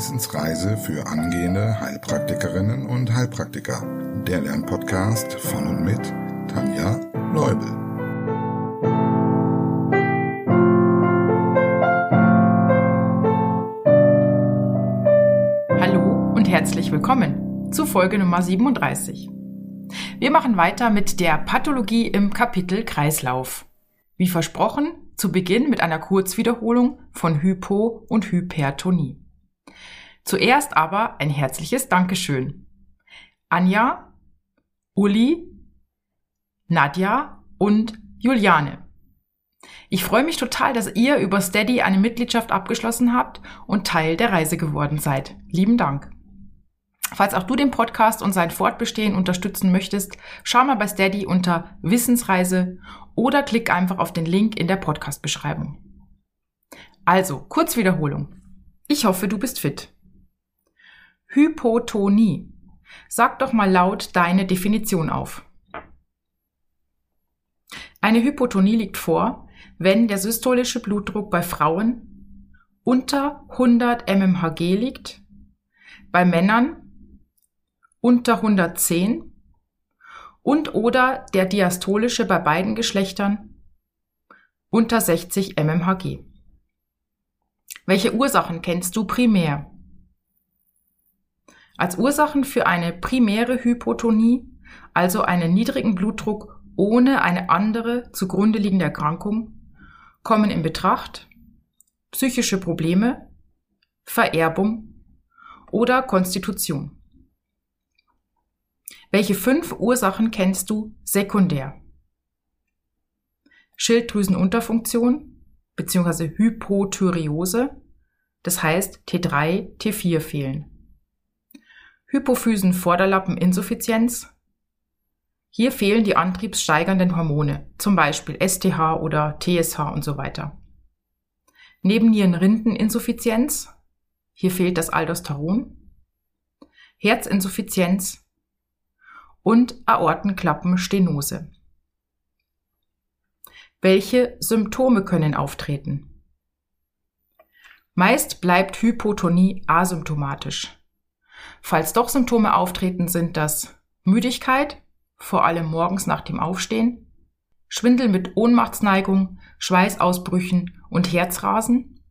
Wissensreise für angehende Heilpraktikerinnen und Heilpraktiker. Der Lernpodcast von und mit Tanja Leubel. Hallo und herzlich willkommen zu Folge Nummer 37. Wir machen weiter mit der Pathologie im Kapitel Kreislauf. Wie versprochen, zu Beginn mit einer Kurzwiederholung von Hypo- und Hypertonie. Zuerst aber ein herzliches Dankeschön. Anja, Uli, Nadja und Juliane. Ich freue mich total, dass ihr über Steady eine Mitgliedschaft abgeschlossen habt und Teil der Reise geworden seid. Lieben Dank. Falls auch du den Podcast und sein Fortbestehen unterstützen möchtest, schau mal bei Steady unter Wissensreise oder klick einfach auf den Link in der Podcast-Beschreibung. Also, Kurzwiederholung. Ich hoffe, du bist fit. Hypotonie. Sag doch mal laut deine Definition auf. Eine Hypotonie liegt vor, wenn der systolische Blutdruck bei Frauen unter 100 mmHg liegt, bei Männern unter 110 und oder der diastolische bei beiden Geschlechtern unter 60 mmHg. Welche Ursachen kennst du primär? Als Ursachen für eine primäre Hypotonie, also einen niedrigen Blutdruck ohne eine andere zugrunde liegende Erkrankung, kommen in Betracht psychische Probleme, Vererbung oder Konstitution. Welche fünf Ursachen kennst du sekundär? Schilddrüsenunterfunktion bzw. Hypothyreose, das heißt T3, T4 fehlen. Hypophysen-Vorderlappeninsuffizienz. Hier fehlen die antriebssteigernden Hormone, zum Beispiel STH oder TSH und so weiter. Nebennierenrindeninsuffizienz. Hier fehlt das Aldosteron. Herzinsuffizienz und Aortenklappenstenose. Welche Symptome können auftreten? Meist bleibt Hypotonie asymptomatisch. Falls doch Symptome auftreten, sind das Müdigkeit, vor allem morgens nach dem Aufstehen, Schwindel mit Ohnmachtsneigung, Schweißausbrüchen und Herzrasen,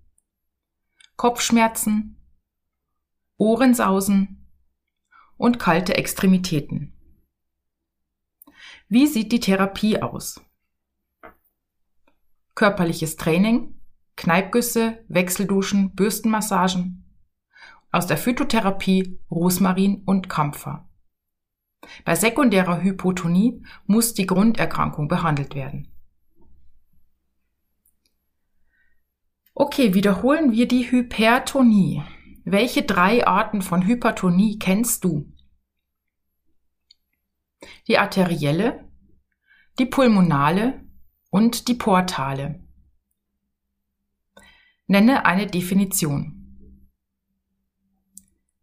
Kopfschmerzen, Ohrensausen und kalte Extremitäten. Wie sieht die Therapie aus? Körperliches Training, Kneipgüsse, Wechselduschen, Bürstenmassagen, aus der Phytotherapie Rosmarin und Kampfer. Bei sekundärer Hypotonie muss die Grunderkrankung behandelt werden. Okay, wiederholen wir die Hypertonie. Welche drei Arten von Hypertonie kennst du? Die arterielle, die pulmonale und die portale. Nenne eine Definition.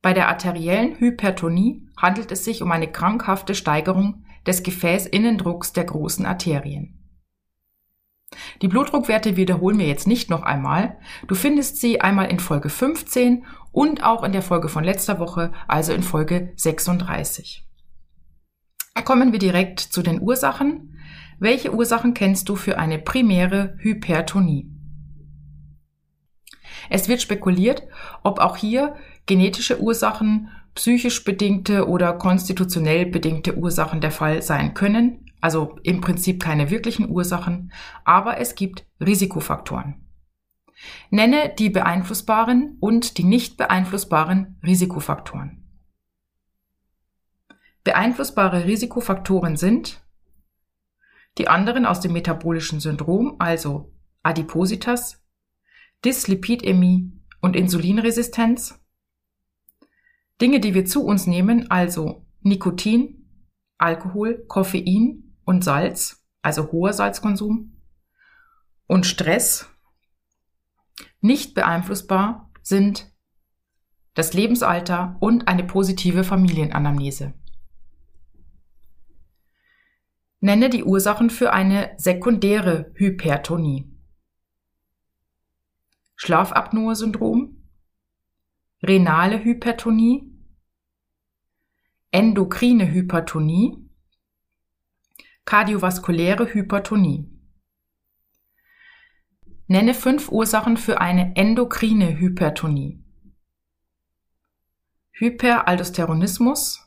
Bei der arteriellen Hypertonie handelt es sich um eine krankhafte Steigerung des Gefäßinnendrucks der großen Arterien. Die Blutdruckwerte wiederholen wir jetzt nicht noch einmal. Du findest sie einmal in Folge 15 und auch in der Folge von letzter Woche, also in Folge 36. Kommen wir direkt zu den Ursachen. Welche Ursachen kennst du für eine primäre Hypertonie? Es wird spekuliert, ob auch hier genetische Ursachen, psychisch bedingte oder konstitutionell bedingte Ursachen der Fall sein können, also im Prinzip keine wirklichen Ursachen, aber es gibt Risikofaktoren. Nenne die beeinflussbaren und die nicht beeinflussbaren Risikofaktoren. Beeinflussbare Risikofaktoren sind die anderen aus dem metabolischen Syndrom, also Adipositas, Dyslipidämie und Insulinresistenz, Dinge, die wir zu uns nehmen, also Nikotin, Alkohol, Koffein und Salz, also hoher Salzkonsum und Stress, nicht beeinflussbar sind das Lebensalter und eine positive Familienanamnese. Nenne die Ursachen für eine sekundäre Hypertonie. Schlafapnoe-Syndrom, renale Hypertonie, endokrine Hypertonie, kardiovaskuläre Hypertonie. Nenne fünf Ursachen für eine endokrine Hypertonie. Hyperaldosteronismus,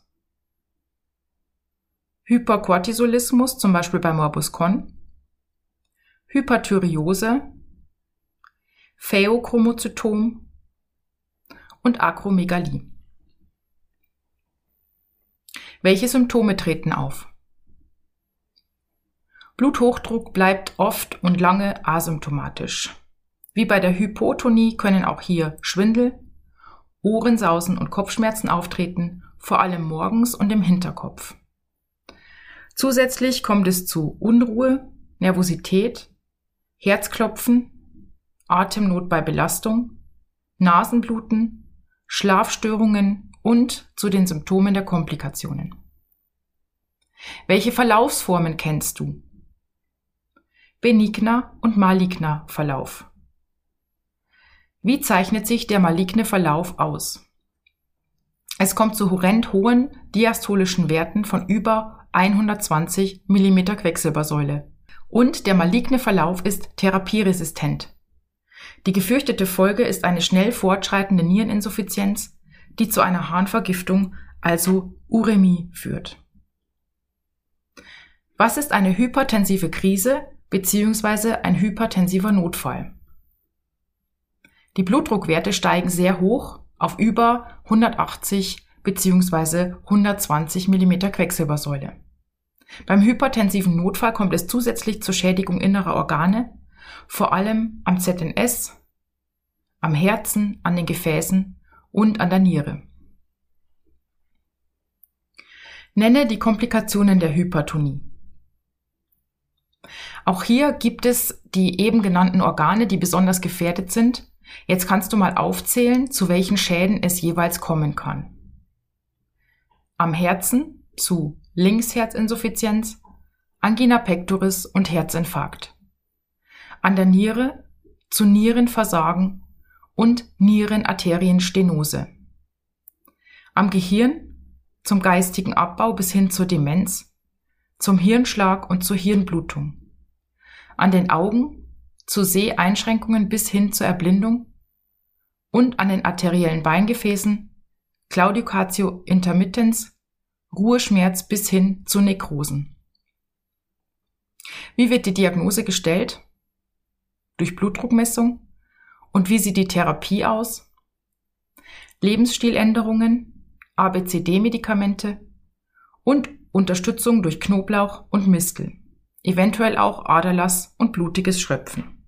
Hypercortisolismus, zum Beispiel bei Morbus Crohn, Hyperthyreose, Phaeochromozytom und Akromegalie. Welche Symptome treten auf? Bluthochdruck bleibt oft und lange asymptomatisch. Wie bei der Hypotonie können auch hier Schwindel, Ohrensausen und Kopfschmerzen auftreten, vor allem morgens und im Hinterkopf. Zusätzlich kommt es zu Unruhe, Nervosität, Herzklopfen, Atemnot bei Belastung, Nasenbluten, Schlafstörungen und zu den Symptomen der Komplikationen. Welche Verlaufsformen kennst du? Benigner und maligner Verlauf. Wie zeichnet sich der maligne Verlauf aus? Es kommt zu horrend hohen diastolischen Werten von über 120 mm Quecksilbersäule. Und der maligne Verlauf ist therapieresistent. Die gefürchtete Folge ist eine schnell fortschreitende Niereninsuffizienz, die zu einer Harnvergiftung, also Uremie, führt. Was ist eine hypertensive Krise bzw. ein hypertensiver Notfall? Die Blutdruckwerte steigen sehr hoch auf über 180 bzw. 120 mm Quecksilbersäule. Beim hypertensiven Notfall kommt es zusätzlich zur Schädigung innerer Organe, vor allem am ZNS, am Herzen, an den Gefäßen und an der Niere. Nenne die Komplikationen der Hypertonie. Auch hier gibt es die eben genannten Organe, die besonders gefährdet sind. Jetzt kannst du mal aufzählen, zu welchen Schäden es jeweils kommen kann. Am Herzen zu Linksherzinsuffizienz, Angina pectoris und Herzinfarkt. An der Niere zu Nierenversagen und Nierenarterienstenose. Am Gehirn zum geistigen Abbau bis hin zur Demenz, zum Hirnschlag und zur Hirnblutung. An den Augen zu Seheinschränkungen bis hin zur Erblindung und an den arteriellen Beingefäßen Claudicatio intermittens Ruheschmerz bis hin zu Nekrosen. Wie wird die Diagnose gestellt? Durch Blutdruckmessung? Und wie sieht die Therapie aus? Lebensstiländerungen, ABCD-Medikamente und Unterstützung durch Knoblauch und Mistel, eventuell auch Aderlass und blutiges Schröpfen.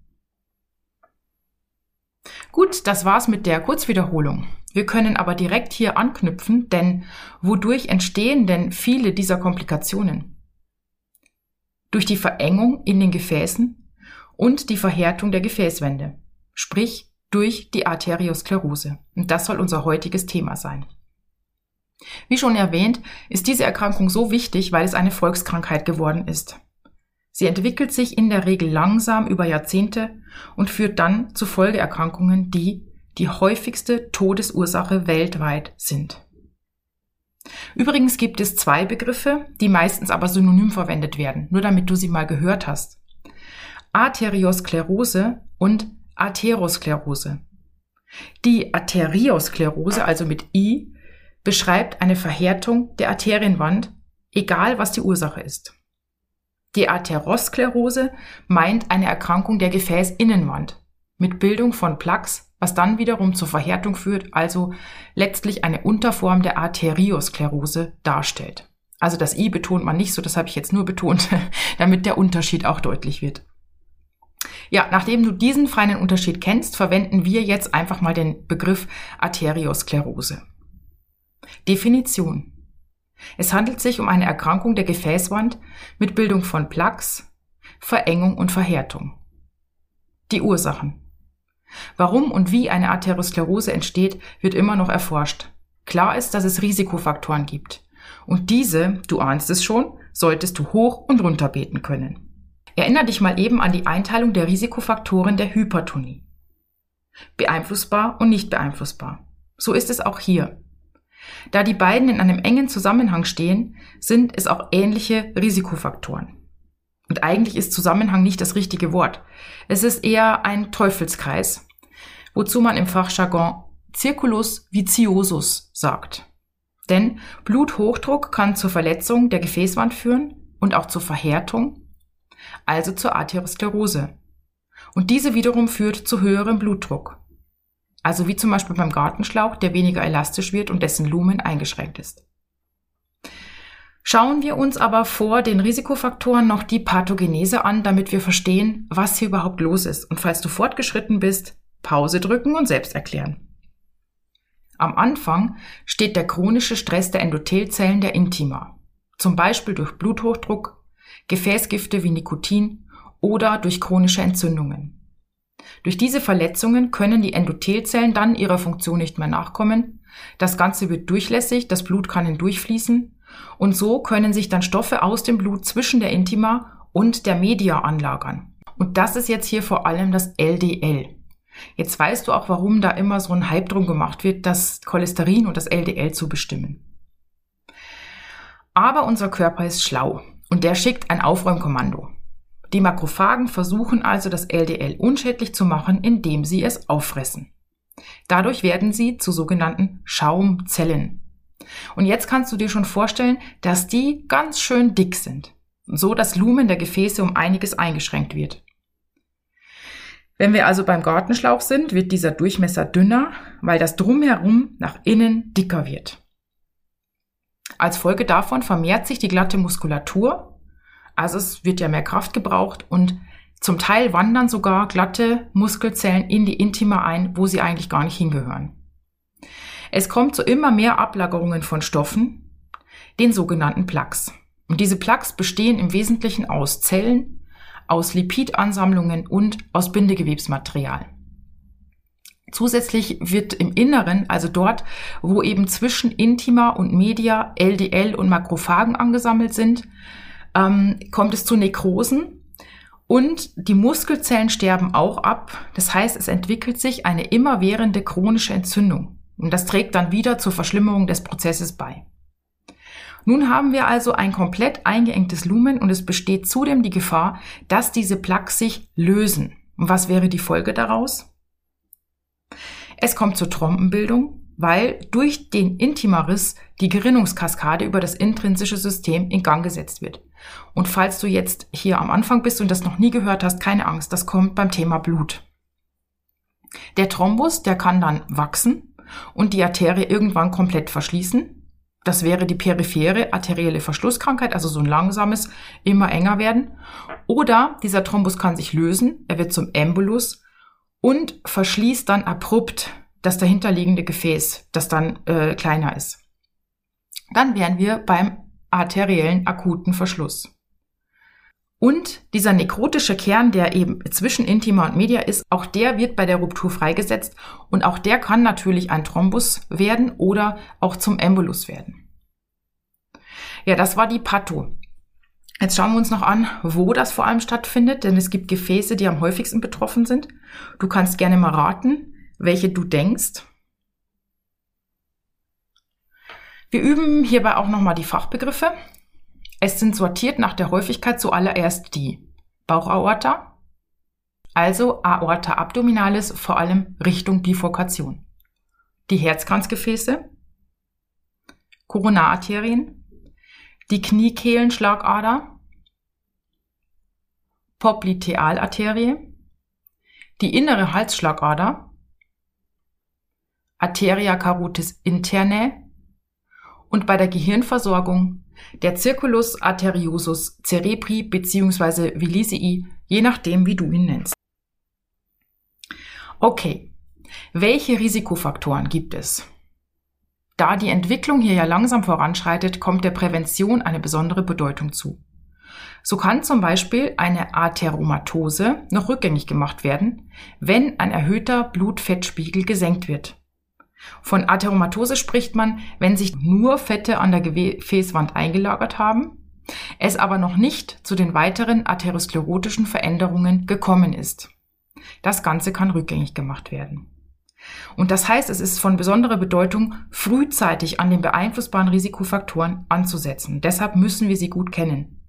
Gut, das war's mit der Kurzwiederholung. Wir können aber direkt hier anknüpfen, denn wodurch entstehen denn viele dieser Komplikationen? Durch die Verengung in den Gefäßen und die Verhärtung der Gefäßwände, sprich durch die Arteriosklerose. Und das soll unser heutiges Thema sein. Wie schon erwähnt, ist diese Erkrankung so wichtig, weil es eine Volkskrankheit geworden ist. Sie entwickelt sich in der Regel langsam über Jahrzehnte und führt dann zu Folgeerkrankungen, die die häufigste Todesursache weltweit sind. Übrigens gibt es zwei Begriffe, die meistens aber synonym verwendet werden, nur damit du sie mal gehört hast. Arteriosklerose und Atherosklerose. Die Arteriosklerose, also mit I, beschreibt eine Verhärtung der Arterienwand, egal was die Ursache ist. Die Atherosklerose meint eine Erkrankung der Gefäßinnenwand mit Bildung von Plaques was dann wiederum zur Verhärtung führt, also letztlich eine Unterform der Arteriosklerose darstellt. Also das I betont man nicht so, das habe ich jetzt nur betont, damit der Unterschied auch deutlich wird. Ja, nachdem du diesen feinen Unterschied kennst, verwenden wir jetzt einfach mal den Begriff Arteriosklerose. Definition. Es handelt sich um eine Erkrankung der Gefäßwand mit Bildung von Plaques, Verengung und Verhärtung. Die Ursachen. Warum und wie eine Arteriosklerose entsteht, wird immer noch erforscht. Klar ist, dass es Risikofaktoren gibt. Und diese, du ahnst es schon, solltest du hoch und runter beten können. Erinner dich mal eben an die Einteilung der Risikofaktoren der Hypertonie. Beeinflussbar und nicht beeinflussbar. So ist es auch hier. Da die beiden in einem engen Zusammenhang stehen, sind es auch ähnliche Risikofaktoren. Und eigentlich ist Zusammenhang nicht das richtige Wort. Es ist eher ein Teufelskreis, wozu man im Fachjargon Circulus viciosus sagt. Denn Bluthochdruck kann zur Verletzung der Gefäßwand führen und auch zur Verhärtung, also zur Arteriosklerose. Und diese wiederum führt zu höherem Blutdruck. Also wie zum Beispiel beim Gartenschlauch, der weniger elastisch wird und dessen Lumen eingeschränkt ist. Schauen wir uns aber vor den Risikofaktoren noch die Pathogenese an, damit wir verstehen, was hier überhaupt los ist. Und falls du fortgeschritten bist, Pause drücken und selbst erklären. Am Anfang steht der chronische Stress der Endothelzellen der Intima, zum Beispiel durch Bluthochdruck, Gefäßgifte wie Nikotin oder durch chronische Entzündungen. Durch diese Verletzungen können die Endothelzellen dann ihrer Funktion nicht mehr nachkommen. Das Ganze wird durchlässig, das Blut kann hindurchfließen und so können sich dann Stoffe aus dem Blut zwischen der Intima und der Media anlagern. Und das ist jetzt hier vor allem das LDL. Jetzt weißt du auch, warum da immer so ein Hype drum gemacht wird, das Cholesterin und das LDL zu bestimmen. Aber unser Körper ist schlau und der schickt ein Aufräumkommando. Die Makrophagen versuchen also das LDL unschädlich zu machen, indem sie es auffressen. Dadurch werden sie zu sogenannten Schaumzellen. Und jetzt kannst du dir schon vorstellen, dass die ganz schön dick sind, so das Lumen der Gefäße um einiges eingeschränkt wird. Wenn wir also beim Gartenschlauch sind, wird dieser Durchmesser dünner, weil das drumherum nach innen dicker wird. Als Folge davon vermehrt sich die glatte Muskulatur also es wird ja mehr Kraft gebraucht und zum Teil wandern sogar glatte Muskelzellen in die Intima ein, wo sie eigentlich gar nicht hingehören. Es kommt zu immer mehr Ablagerungen von Stoffen, den sogenannten Plaques. Und diese Plaques bestehen im Wesentlichen aus Zellen, aus Lipidansammlungen und aus Bindegewebsmaterial. Zusätzlich wird im Inneren, also dort, wo eben zwischen Intima und Media LDL und Makrophagen angesammelt sind, ähm, kommt es zu Nekrosen und die Muskelzellen sterben auch ab. Das heißt, es entwickelt sich eine immerwährende chronische Entzündung. Und das trägt dann wieder zur Verschlimmerung des Prozesses bei. Nun haben wir also ein komplett eingeengtes Lumen und es besteht zudem die Gefahr, dass diese Plaques sich lösen. Und was wäre die Folge daraus? Es kommt zur Trompenbildung, weil durch den Intimaris die Gerinnungskaskade über das intrinsische System in Gang gesetzt wird. Und falls du jetzt hier am Anfang bist und das noch nie gehört hast, keine Angst, das kommt beim Thema Blut. Der Thrombus, der kann dann wachsen und die Arterie irgendwann komplett verschließen. Das wäre die periphere arterielle Verschlusskrankheit, also so ein langsames, immer enger werden. Oder dieser Thrombus kann sich lösen, er wird zum Embolus und verschließt dann abrupt das dahinterliegende Gefäß, das dann äh, kleiner ist. Dann wären wir beim arteriellen akuten Verschluss. Und dieser nekrotische Kern, der eben zwischen Intima und Media ist, auch der wird bei der Ruptur freigesetzt und auch der kann natürlich ein Thrombus werden oder auch zum Embolus werden. Ja, das war die Patho. Jetzt schauen wir uns noch an, wo das vor allem stattfindet, denn es gibt Gefäße, die am häufigsten betroffen sind. Du kannst gerne mal raten, welche du denkst. Wir üben hierbei auch nochmal die Fachbegriffe. Es sind sortiert nach der Häufigkeit zuallererst die Bauchaorta, also Aorta abdominalis vor allem Richtung Bifurkation, die Herzkranzgefäße, Koronararterien, die Kniekehlenschlagader, Poplitealarterie, die innere Halsschlagader, Arteria carotis interne und bei der Gehirnversorgung der Circulus arteriosus cerebri bzw. Vilisii, je nachdem, wie du ihn nennst. Okay, welche Risikofaktoren gibt es? Da die Entwicklung hier ja langsam voranschreitet, kommt der Prävention eine besondere Bedeutung zu. So kann zum Beispiel eine Atheromatose noch rückgängig gemacht werden, wenn ein erhöhter Blutfettspiegel gesenkt wird. Von Atheromatose spricht man, wenn sich nur Fette an der Gefäßwand eingelagert haben, es aber noch nicht zu den weiteren atherosklerotischen Veränderungen gekommen ist. Das Ganze kann rückgängig gemacht werden. Und das heißt, es ist von besonderer Bedeutung, frühzeitig an den beeinflussbaren Risikofaktoren anzusetzen. Deshalb müssen wir sie gut kennen.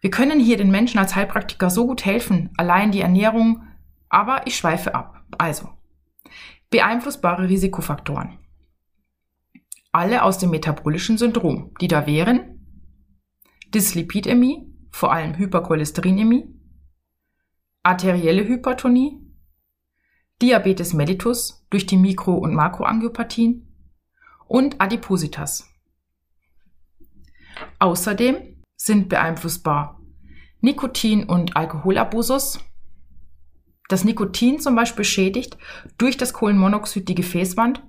Wir können hier den Menschen als Heilpraktiker so gut helfen, allein die Ernährung, aber ich schweife ab. Also, beeinflussbare Risikofaktoren. Alle aus dem metabolischen Syndrom, die da wären Dyslipidämie, vor allem Hypercholesterinämie, arterielle Hypertonie, Diabetes mellitus durch die Mikro- und Makroangiopathien und Adipositas. Außerdem sind beeinflussbar Nikotin und Alkoholabusus. Das Nikotin zum Beispiel schädigt durch das Kohlenmonoxid die Gefäßwand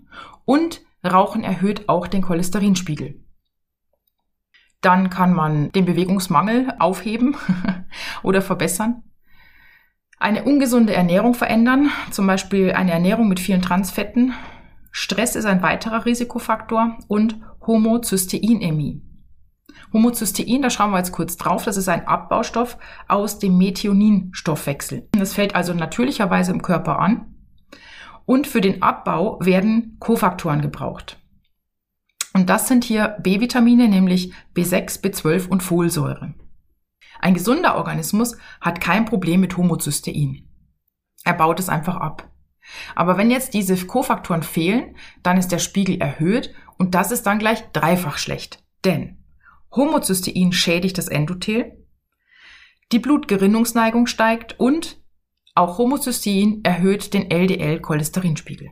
und Rauchen erhöht auch den Cholesterinspiegel. Dann kann man den Bewegungsmangel aufheben oder verbessern eine ungesunde Ernährung verändern, zum Beispiel eine Ernährung mit vielen Transfetten. Stress ist ein weiterer Risikofaktor und Homozysteinämie. Homozystein, da schauen wir jetzt kurz drauf, das ist ein Abbaustoff aus dem Methioninstoffwechsel. Das fällt also natürlicherweise im Körper an und für den Abbau werden Kofaktoren gebraucht. Und das sind hier B-Vitamine, nämlich B6, B12 und Folsäure. Ein gesunder Organismus hat kein Problem mit Homozystein. Er baut es einfach ab. Aber wenn jetzt diese Kofaktoren fehlen, dann ist der Spiegel erhöht und das ist dann gleich dreifach schlecht. Denn Homozystein schädigt das Endothel, die Blutgerinnungsneigung steigt und auch Homozystein erhöht den LDL-Cholesterinspiegel.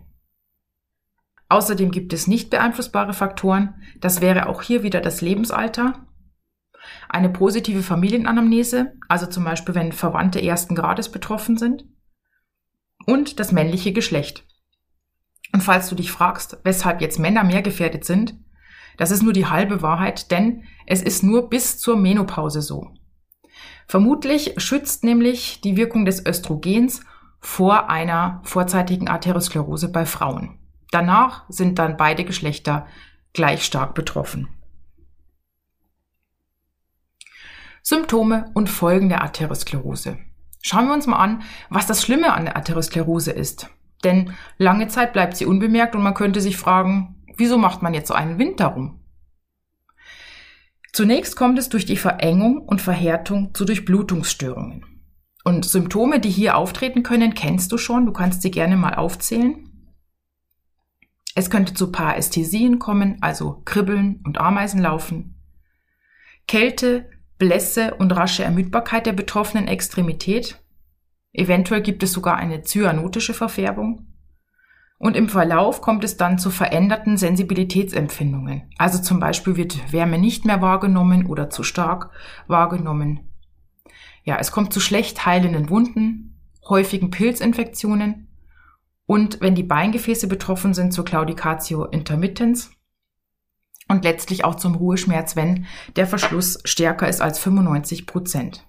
Außerdem gibt es nicht beeinflussbare Faktoren. Das wäre auch hier wieder das Lebensalter, eine positive Familienanamnese, also zum Beispiel wenn Verwandte ersten Grades betroffen sind, und das männliche Geschlecht. Und falls du dich fragst, weshalb jetzt Männer mehr gefährdet sind, das ist nur die halbe Wahrheit, denn es ist nur bis zur Menopause so. Vermutlich schützt nämlich die Wirkung des Östrogens vor einer vorzeitigen Arteriosklerose bei Frauen. Danach sind dann beide Geschlechter gleich stark betroffen. Symptome und Folgen der Arteriosklerose. Schauen wir uns mal an, was das Schlimme an der Arteriosklerose ist. Denn lange Zeit bleibt sie unbemerkt und man könnte sich fragen, wieso macht man jetzt so einen Wind darum? Zunächst kommt es durch die Verengung und Verhärtung zu Durchblutungsstörungen. Und Symptome, die hier auftreten können, kennst du schon, du kannst sie gerne mal aufzählen. Es könnte zu Parästhesien kommen, also Kribbeln und Ameisenlaufen. Kälte, Blässe und rasche Ermüdbarkeit der betroffenen Extremität. Eventuell gibt es sogar eine zyanotische Verfärbung. Und im Verlauf kommt es dann zu veränderten Sensibilitätsempfindungen. Also zum Beispiel wird Wärme nicht mehr wahrgenommen oder zu stark wahrgenommen. Ja, es kommt zu schlecht heilenden Wunden, häufigen Pilzinfektionen und wenn die Beingefäße betroffen sind, zur Claudicatio intermittens und letztlich auch zum Ruheschmerz, wenn der Verschluss stärker ist als 95 Prozent.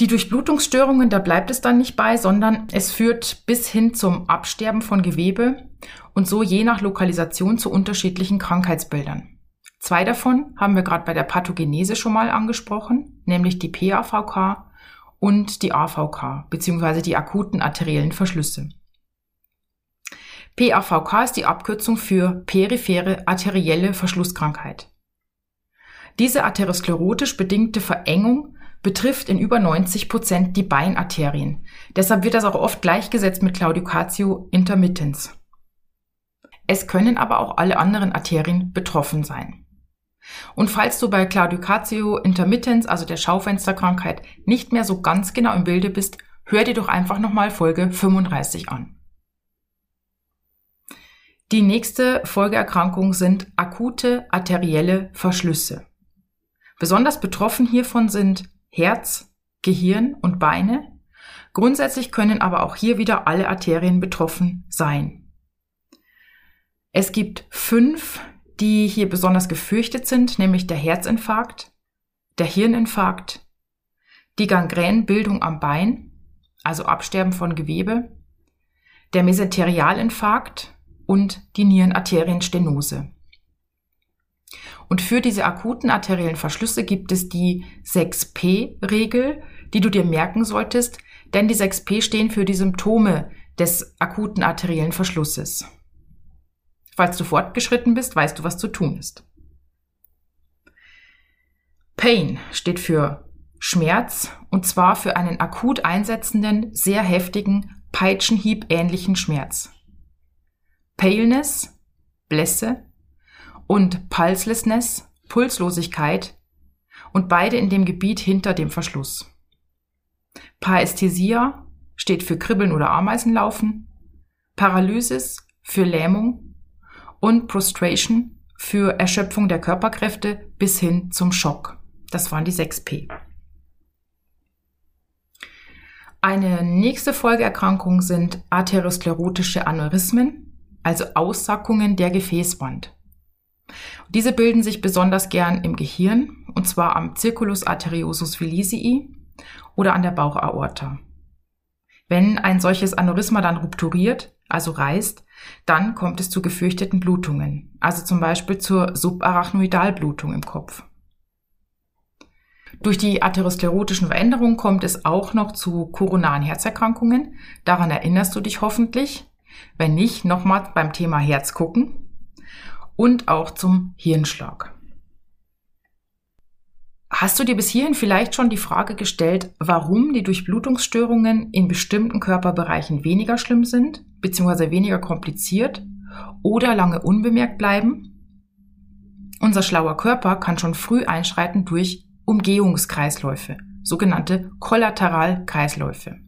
Die Durchblutungsstörungen, da bleibt es dann nicht bei, sondern es führt bis hin zum Absterben von Gewebe und so je nach Lokalisation zu unterschiedlichen Krankheitsbildern. Zwei davon haben wir gerade bei der Pathogenese schon mal angesprochen, nämlich die PAVK und die AVK, beziehungsweise die akuten arteriellen Verschlüsse. PAVK ist die Abkürzung für periphere arterielle Verschlusskrankheit. Diese arteriosklerotisch bedingte Verengung betrifft in über 90 Prozent die Beinarterien. Deshalb wird das auch oft gleichgesetzt mit Claudicatio intermittens. Es können aber auch alle anderen Arterien betroffen sein. Und falls du bei Claudicatio intermittens, also der Schaufensterkrankheit, nicht mehr so ganz genau im Bilde bist, hör dir doch einfach nochmal Folge 35 an. Die nächste Folgeerkrankung sind akute arterielle Verschlüsse. Besonders betroffen hiervon sind Herz, Gehirn und Beine. Grundsätzlich können aber auch hier wieder alle Arterien betroffen sein. Es gibt fünf, die hier besonders gefürchtet sind, nämlich der Herzinfarkt, der Hirninfarkt, die Gangränbildung am Bein, also Absterben von Gewebe, der Mesenterialinfarkt, und die Nierenarterienstenose. Und für diese akuten arteriellen Verschlüsse gibt es die 6P-Regel, die du dir merken solltest, denn die 6P stehen für die Symptome des akuten arteriellen Verschlusses. Falls du fortgeschritten bist, weißt du, was zu tun ist. Pain steht für Schmerz und zwar für einen akut einsetzenden, sehr heftigen, Peitschenhieb ähnlichen Schmerz. Paleness, Blässe und Pulselessness, Pulslosigkeit und beide in dem Gebiet hinter dem Verschluss. Parästhesia steht für Kribbeln oder Ameisenlaufen, Paralysis für Lähmung und Prostration für Erschöpfung der Körperkräfte bis hin zum Schock. Das waren die 6P. Eine nächste Folgeerkrankung sind arteriosklerotische Aneurysmen, also Aussackungen der Gefäßwand. Diese bilden sich besonders gern im Gehirn, und zwar am Circulus arteriosus vilisii oder an der Bauchaorta. Wenn ein solches Aneurysma dann rupturiert, also reißt, dann kommt es zu gefürchteten Blutungen, also zum Beispiel zur Subarachnoidalblutung im Kopf. Durch die atherosklerotischen Veränderungen kommt es auch noch zu koronaren Herzerkrankungen. Daran erinnerst du dich hoffentlich. Wenn nicht, nochmal beim Thema Herz gucken. Und auch zum Hirnschlag. Hast du dir bis hierhin vielleicht schon die Frage gestellt, warum die Durchblutungsstörungen in bestimmten Körperbereichen weniger schlimm sind, beziehungsweise weniger kompliziert oder lange unbemerkt bleiben? Unser schlauer Körper kann schon früh einschreiten durch Umgehungskreisläufe, sogenannte Kollateralkreisläufe.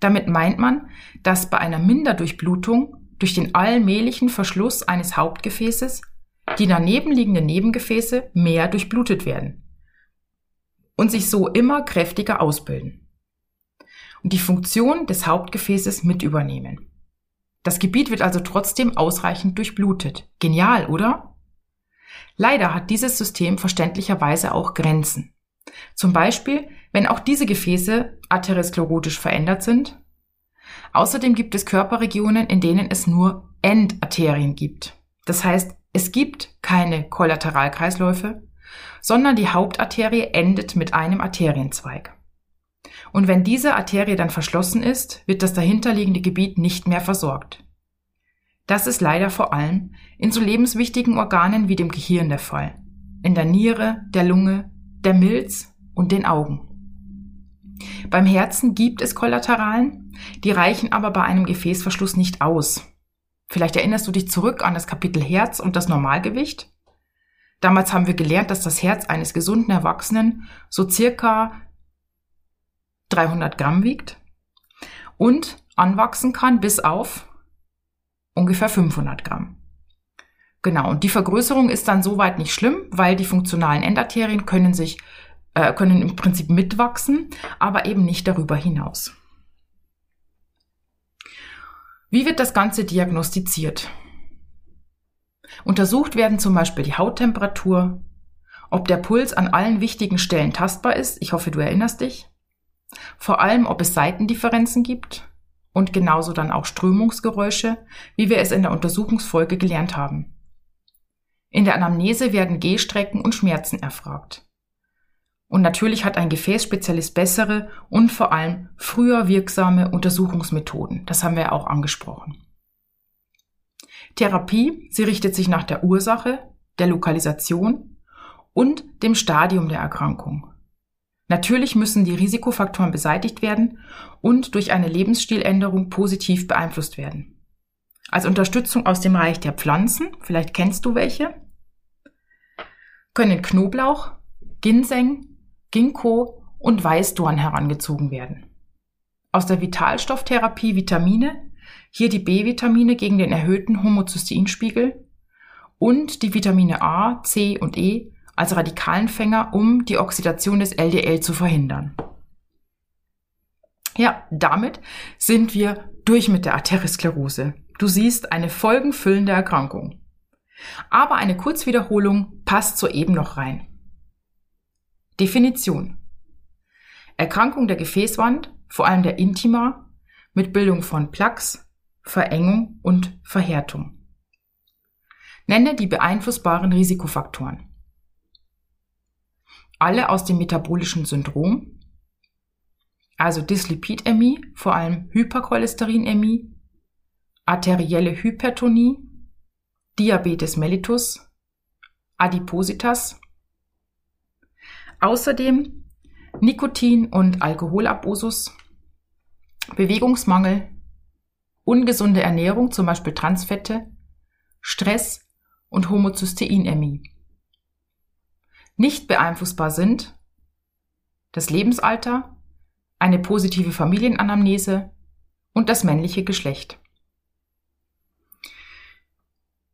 Damit meint man, dass bei einer Minderdurchblutung durch den allmählichen Verschluss eines Hauptgefäßes die daneben liegenden Nebengefäße mehr durchblutet werden und sich so immer kräftiger ausbilden und die Funktion des Hauptgefäßes mit übernehmen. Das Gebiet wird also trotzdem ausreichend durchblutet. Genial, oder? Leider hat dieses System verständlicherweise auch Grenzen. Zum Beispiel, wenn auch diese Gefäße arteriosklerotisch verändert sind. Außerdem gibt es Körperregionen, in denen es nur Endarterien gibt. Das heißt, es gibt keine Kollateralkreisläufe, sondern die Hauptarterie endet mit einem Arterienzweig. Und wenn diese Arterie dann verschlossen ist, wird das dahinterliegende Gebiet nicht mehr versorgt. Das ist leider vor allem in so lebenswichtigen Organen wie dem Gehirn der Fall. In der Niere, der Lunge, der Milz und den Augen. Beim Herzen gibt es Kollateralen, die reichen aber bei einem Gefäßverschluss nicht aus. Vielleicht erinnerst du dich zurück an das Kapitel Herz und das Normalgewicht? Damals haben wir gelernt, dass das Herz eines gesunden Erwachsenen so circa 300 Gramm wiegt und anwachsen kann bis auf ungefähr 500 Gramm. Genau, und die Vergrößerung ist dann soweit nicht schlimm, weil die funktionalen Endarterien können sich, äh, können im Prinzip mitwachsen, aber eben nicht darüber hinaus. Wie wird das Ganze diagnostiziert? Untersucht werden zum Beispiel die Hauttemperatur, ob der Puls an allen wichtigen Stellen tastbar ist, ich hoffe, du erinnerst dich, vor allem, ob es Seitendifferenzen gibt, und genauso dann auch Strömungsgeräusche, wie wir es in der Untersuchungsfolge gelernt haben. In der Anamnese werden Gehstrecken und Schmerzen erfragt. Und natürlich hat ein Gefäßspezialist bessere und vor allem früher wirksame Untersuchungsmethoden. Das haben wir auch angesprochen. Therapie, sie richtet sich nach der Ursache, der Lokalisation und dem Stadium der Erkrankung. Natürlich müssen die Risikofaktoren beseitigt werden und durch eine Lebensstiländerung positiv beeinflusst werden. Als Unterstützung aus dem Reich der Pflanzen, vielleicht kennst du welche, können Knoblauch, Ginseng, Ginkgo und Weißdorn herangezogen werden. Aus der Vitalstofftherapie Vitamine, hier die B-Vitamine gegen den erhöhten Homozysteinspiegel und die Vitamine A, C und E als Radikalenfänger, um die Oxidation des LDL zu verhindern. Ja, damit sind wir durch mit der Arteriosklerose. Du siehst eine folgenfüllende Erkrankung. Aber eine Kurzwiederholung passt soeben noch rein. Definition. Erkrankung der Gefäßwand, vor allem der Intima, mit Bildung von Plaques, Verengung und Verhärtung. Nenne die beeinflussbaren Risikofaktoren alle aus dem metabolischen Syndrom, also Dyslipidämie, vor allem Hypercholesterinämie, arterielle Hypertonie, Diabetes mellitus, Adipositas. Außerdem Nikotin- und Alkoholabusus, Bewegungsmangel, ungesunde Ernährung, zum Beispiel Transfette, Stress und Homozysteinämie. Nicht beeinflussbar sind das Lebensalter, eine positive Familienanamnese und das männliche Geschlecht.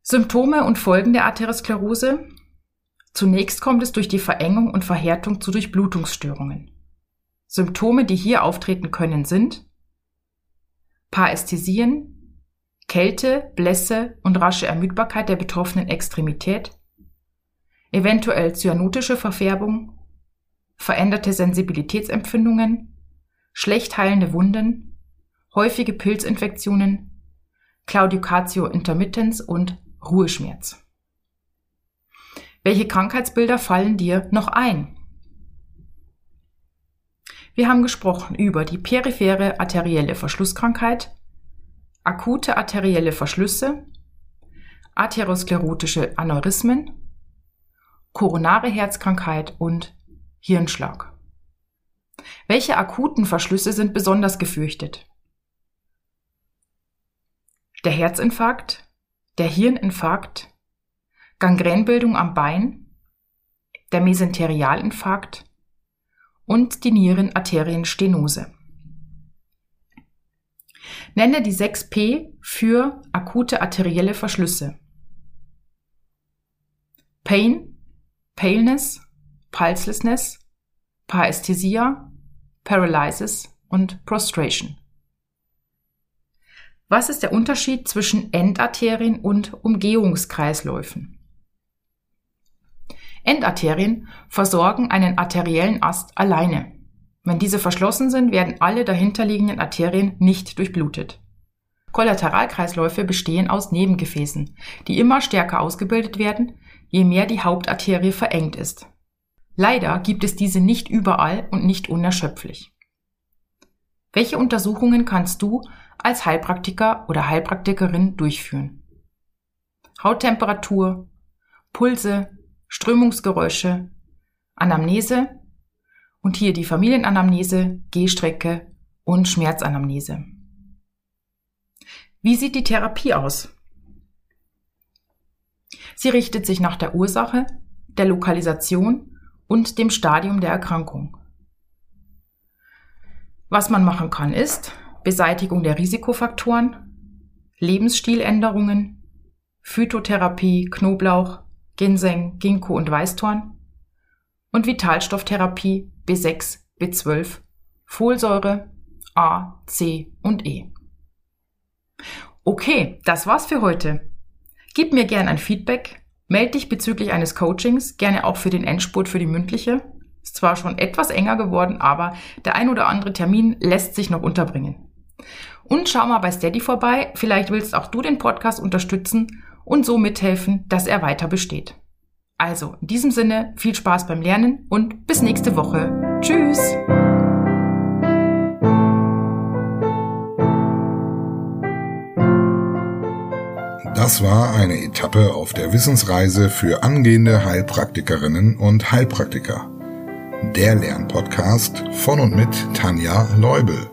Symptome und Folgen der Arteriosklerose. Zunächst kommt es durch die Verengung und Verhärtung zu Durchblutungsstörungen. Symptome, die hier auftreten können, sind Parästhesien, Kälte, Blässe und rasche Ermüdbarkeit der betroffenen Extremität, eventuell cyanotische Verfärbung, veränderte Sensibilitätsempfindungen, schlecht heilende Wunden, häufige Pilzinfektionen, Claudicatio intermittens und Ruheschmerz. Welche Krankheitsbilder fallen dir noch ein? Wir haben gesprochen über die periphere arterielle Verschlusskrankheit, akute arterielle Verschlüsse, arteriosklerotische Aneurysmen, koronare Herzkrankheit und Hirnschlag. Welche akuten Verschlüsse sind besonders gefürchtet? Der Herzinfarkt, der Hirninfarkt, Gangränbildung am Bein, der Mesenterialinfarkt und die Nierenarterienstenose. Nenne die 6P für akute arterielle Verschlüsse. Pain, Paleness, Pulselessness, Parästhesia, Paralysis und Prostration. Was ist der Unterschied zwischen Endarterien und Umgehungskreisläufen? Endarterien versorgen einen arteriellen Ast alleine. Wenn diese verschlossen sind, werden alle dahinterliegenden Arterien nicht durchblutet. Kollateralkreisläufe bestehen aus Nebengefäßen, die immer stärker ausgebildet werden, je mehr die Hauptarterie verengt ist. Leider gibt es diese nicht überall und nicht unerschöpflich. Welche Untersuchungen kannst du als Heilpraktiker oder Heilpraktikerin durchführen? Hauttemperatur, Pulse, Strömungsgeräusche, Anamnese und hier die Familienanamnese, Gehstrecke und Schmerzanamnese. Wie sieht die Therapie aus? Sie richtet sich nach der Ursache, der Lokalisation und dem Stadium der Erkrankung. Was man machen kann, ist Beseitigung der Risikofaktoren, Lebensstiländerungen, Phytotherapie, Knoblauch, Ginseng, Ginkgo und Weißdorn und Vitalstofftherapie B6, B12, Folsäure, A, C und E. Okay, das war's für heute. Gib mir gern ein Feedback, melde dich bezüglich eines Coachings, gerne auch für den Endspurt für die mündliche. Ist zwar schon etwas enger geworden, aber der ein oder andere Termin lässt sich noch unterbringen. Und schau mal bei Steady vorbei, vielleicht willst auch du den Podcast unterstützen und so mithelfen, dass er weiter besteht. Also, in diesem Sinne, viel Spaß beim Lernen und bis nächste Woche. Tschüss! Das war eine Etappe auf der Wissensreise für angehende Heilpraktikerinnen und Heilpraktiker. Der Lernpodcast von und mit Tanja Leubel.